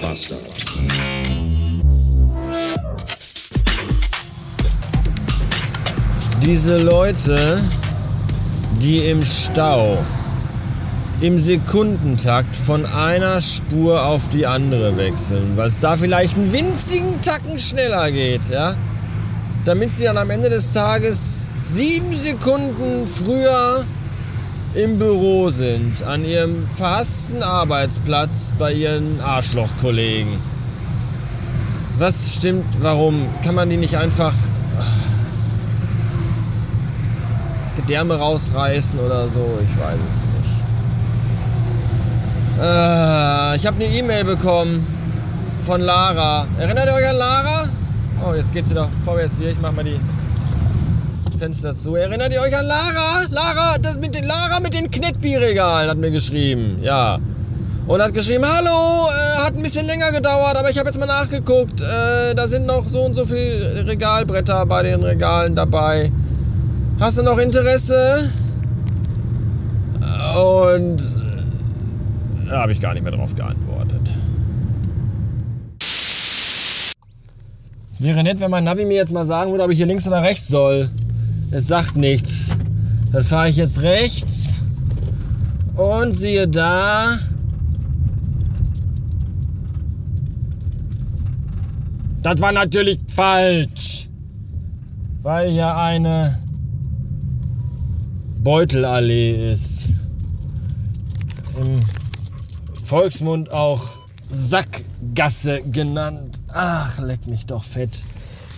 Bastard. Diese Leute, die im Stau im Sekundentakt von einer Spur auf die andere wechseln, weil es da vielleicht einen winzigen Tacken schneller geht, ja, damit sie dann am Ende des Tages sieben Sekunden früher im Büro sind, an ihrem verhassten Arbeitsplatz bei ihren Arschlochkollegen. Was stimmt, warum? Kann man die nicht einfach Gedärme rausreißen oder so? Ich weiß es nicht. Äh, ich habe eine E-Mail bekommen von Lara. Erinnert ihr euch an Lara? Oh, jetzt geht sie doch vorwärts hier. Ich mach mal die Fenster zu. Erinnert ihr euch an Lara? Lara, das mit den Lara mit den Knetbi-Regalen hat mir geschrieben. Ja. Und hat geschrieben, hallo, äh, hat ein bisschen länger gedauert, aber ich habe jetzt mal nachgeguckt. Äh, da sind noch so und so viele Regalbretter bei den Regalen dabei. Hast du noch Interesse? Und da habe ich gar nicht mehr drauf geantwortet. Wäre nett, wenn mein Navi mir jetzt mal sagen würde, ob ich hier links oder rechts soll. Es sagt nichts. Dann fahre ich jetzt rechts und siehe da. Das war natürlich falsch, weil hier eine Beutelallee ist. Im Volksmund auch Sackgasse genannt. Ach, leck mich doch fett.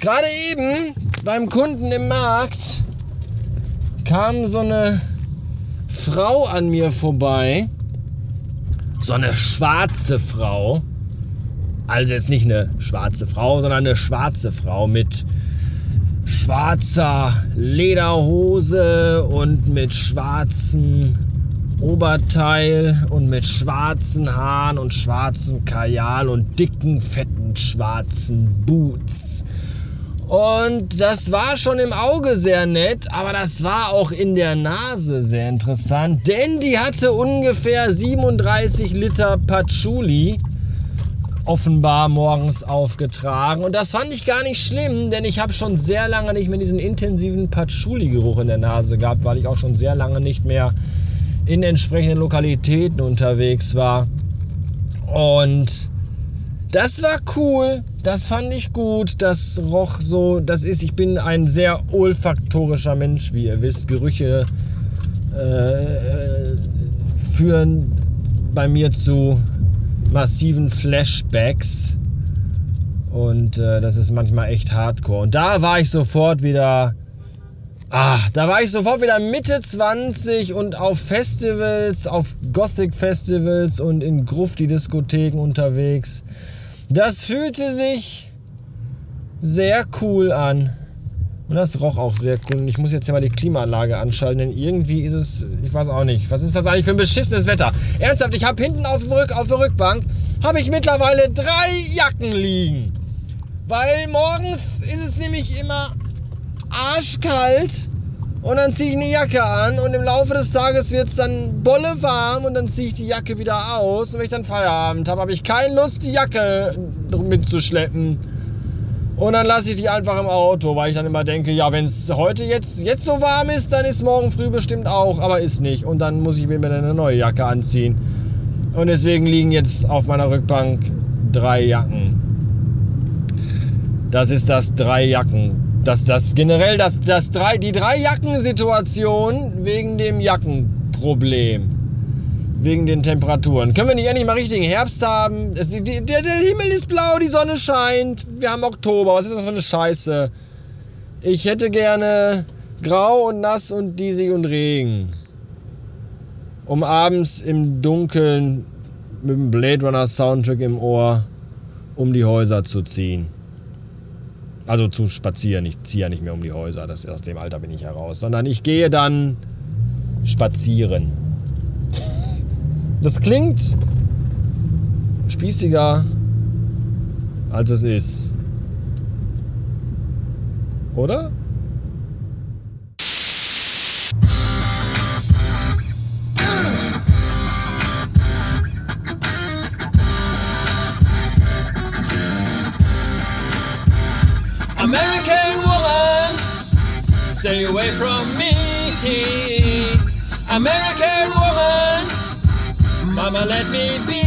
Gerade eben beim Kunden im Markt kam so eine Frau an mir vorbei. So eine schwarze Frau. Also jetzt nicht eine schwarze Frau, sondern eine schwarze Frau mit schwarzer Lederhose und mit schwarzen Oberteil und mit schwarzen Haaren und schwarzem Kajal und dicken, fetten, schwarzen Boots. Und das war schon im Auge sehr nett, aber das war auch in der Nase sehr interessant, denn die hatte ungefähr 37 Liter Patchouli offenbar morgens aufgetragen. Und das fand ich gar nicht schlimm, denn ich habe schon sehr lange nicht mehr diesen intensiven Patchouli-Geruch in der Nase gehabt, weil ich auch schon sehr lange nicht mehr in entsprechenden Lokalitäten unterwegs war. Und das war cool, das fand ich gut, das roch so, das ist, ich bin ein sehr olfaktorischer Mensch, wie ihr wisst. Gerüche äh, führen bei mir zu massiven Flashbacks. Und äh, das ist manchmal echt hardcore. Und da war ich sofort wieder Ah, da war ich sofort wieder Mitte 20 und auf Festivals, auf Gothic-Festivals und in Grufti-Diskotheken unterwegs. Das fühlte sich sehr cool an. Und das roch auch sehr cool. Und ich muss jetzt hier mal die Klimaanlage anschalten, denn irgendwie ist es, ich weiß auch nicht, was ist das eigentlich für ein beschissenes Wetter? Ernsthaft, ich habe hinten auf, Rück, auf der Rückbank, habe ich mittlerweile drei Jacken liegen. Weil morgens ist es nämlich immer arschkalt und dann ziehe ich eine Jacke an und im Laufe des Tages wird es dann bolle warm und dann ziehe ich die Jacke wieder aus und wenn ich dann Feierabend habe, habe ich keine Lust, die Jacke mitzuschleppen. Und dann lasse ich die einfach im Auto, weil ich dann immer denke, ja, wenn es heute jetzt, jetzt so warm ist, dann ist morgen früh bestimmt auch, aber ist nicht. Und dann muss ich mir eine neue Jacke anziehen. Und deswegen liegen jetzt auf meiner Rückbank drei Jacken. Das ist das drei Jacken dass das generell das, das drei, die drei Jackensituation wegen dem Jackenproblem. Wegen den Temperaturen. Können wir nicht endlich mal richtigen Herbst haben? Es, die, der, der Himmel ist blau, die Sonne scheint. Wir haben Oktober. Was ist das für eine Scheiße? Ich hätte gerne grau und nass und diesig und Regen. Um abends im Dunkeln mit dem Blade Runner Soundtrack im Ohr um die Häuser zu ziehen. Also zu spazieren. Ich ziehe ja nicht mehr um die Häuser. Das, aus dem Alter bin ich heraus. Sondern ich gehe dann spazieren. Das klingt spießiger, als es ist. Oder? Stay away from me. American woman, mama let me be.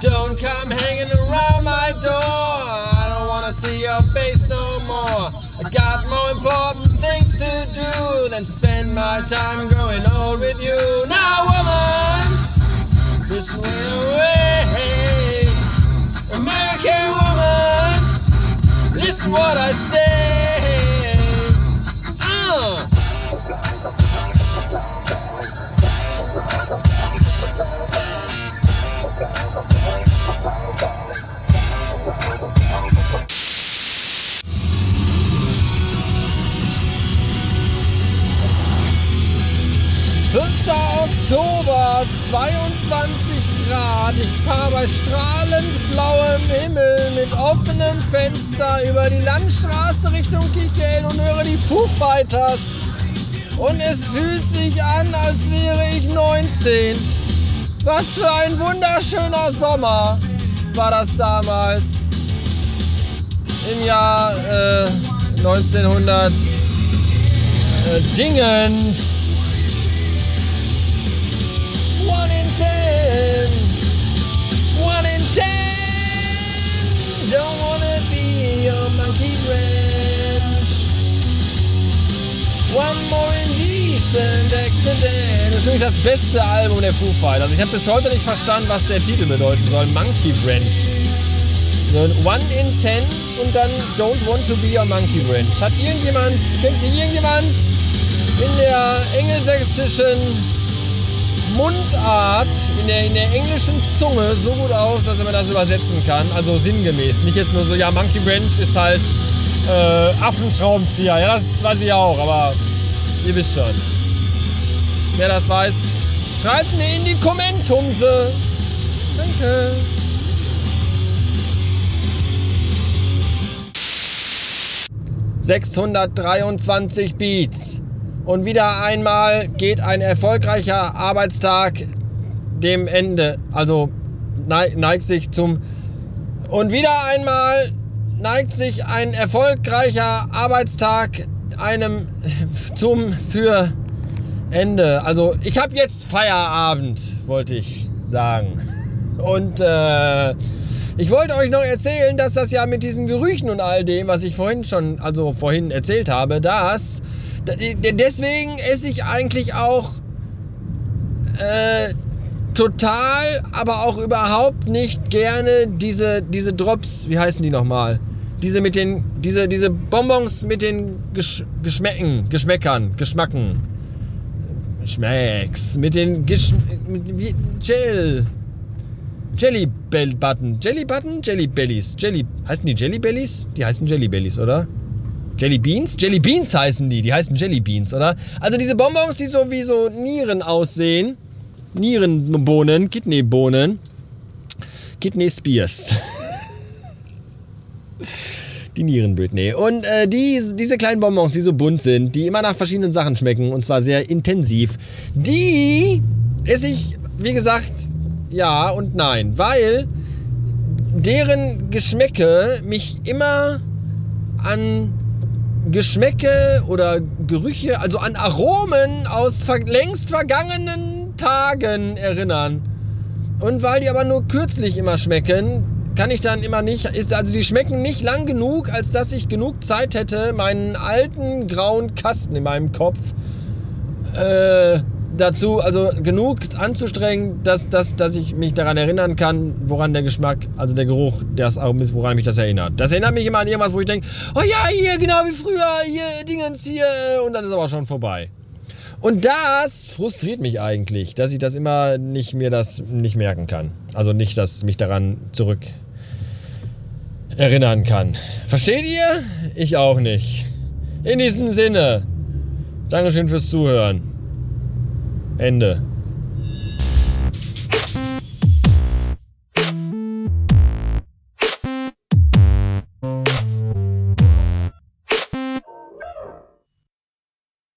Don't come hanging around my door. I don't wanna see your face no more. I got more important things to do than spend my time growing old with you. Now, woman, this way. American Oktober, 22 Grad. Ich fahre bei strahlend blauem Himmel mit offenem Fenster über die Landstraße Richtung Kichel und höre die Foo Fighters. Und es fühlt sich an, als wäre ich 19. Was für ein wunderschöner Sommer war das damals. Im Jahr äh, 1900 äh, Dingens. Monkey wrench. One more indecent accident. Das ist wirklich das beste Album der Foo Fighters. Also ich habe bis heute nicht verstanden, was der Titel bedeuten soll. Monkey Wrench. One in ten und dann Don't want to be your monkey wrench. Hat irgendjemand, kennt Sie irgendjemand in der engelsächsischen Mundart in der, in der englischen Zunge so gut aus, dass man das übersetzen kann. Also sinngemäß. Nicht jetzt nur so, ja, Monkey Wrench ist halt äh, Affenschraubenzieher. Ja, das weiß ich auch, aber ihr wisst schon. Wer das weiß, schreibt's mir in die Kommentumse. Danke. ...623 Beats. Und wieder einmal geht ein erfolgreicher Arbeitstag dem Ende, also neigt sich zum... Und wieder einmal neigt sich ein erfolgreicher Arbeitstag einem zum für Ende. Also ich habe jetzt Feierabend, wollte ich sagen. Und äh, ich wollte euch noch erzählen, dass das ja mit diesen Gerüchen und all dem, was ich vorhin schon, also vorhin erzählt habe, dass Deswegen esse ich eigentlich auch äh, total, aber auch überhaupt nicht gerne diese, diese Drops, wie heißen die nochmal? Diese mit den, diese, diese Bonbons mit den Gesch Geschmäcken, Geschmäckern, Geschmacken. Schmecks. Mit den Gesch mit, wie, Gel. Jelly Bell Button. Jelly Button? Jelly Bellies. Jelly. Heißen die Jelly Bellies? Die heißen Jelly Bellies, oder? Jelly Beans? Jelly Beans heißen die. Die heißen Jelly Beans, oder? Also diese Bonbons, die so wie so Nieren aussehen. Nierenbohnen, Kidneybohnen. Kidney Spears. die Nierenbild, nee. Und äh, die, diese kleinen Bonbons, die so bunt sind, die immer nach verschiedenen Sachen schmecken und zwar sehr intensiv, die esse ich, wie gesagt, ja und nein, weil deren Geschmäcke mich immer an Geschmäcke oder Gerüche, also an Aromen aus längst vergangenen Tagen erinnern. Und weil die aber nur kürzlich immer schmecken, kann ich dann immer nicht, ist, also die schmecken nicht lang genug, als dass ich genug Zeit hätte, meinen alten grauen Kasten in meinem Kopf äh, dazu, also genug anzustrengen, dass, dass, dass ich mich daran erinnern kann, woran der Geschmack, also der Geruch des Aromas, woran mich das erinnert. Das erinnert mich immer an irgendwas, wo ich denke, oh ja, hier, genau wie früher, hier, Dingens, hier, und dann ist aber schon vorbei. Und das frustriert mich eigentlich, dass ich das immer nicht mir das nicht merken kann. Also nicht, dass mich daran zurück erinnern kann. Versteht ihr? Ich auch nicht. In diesem Sinne, Dankeschön fürs Zuhören. Ende.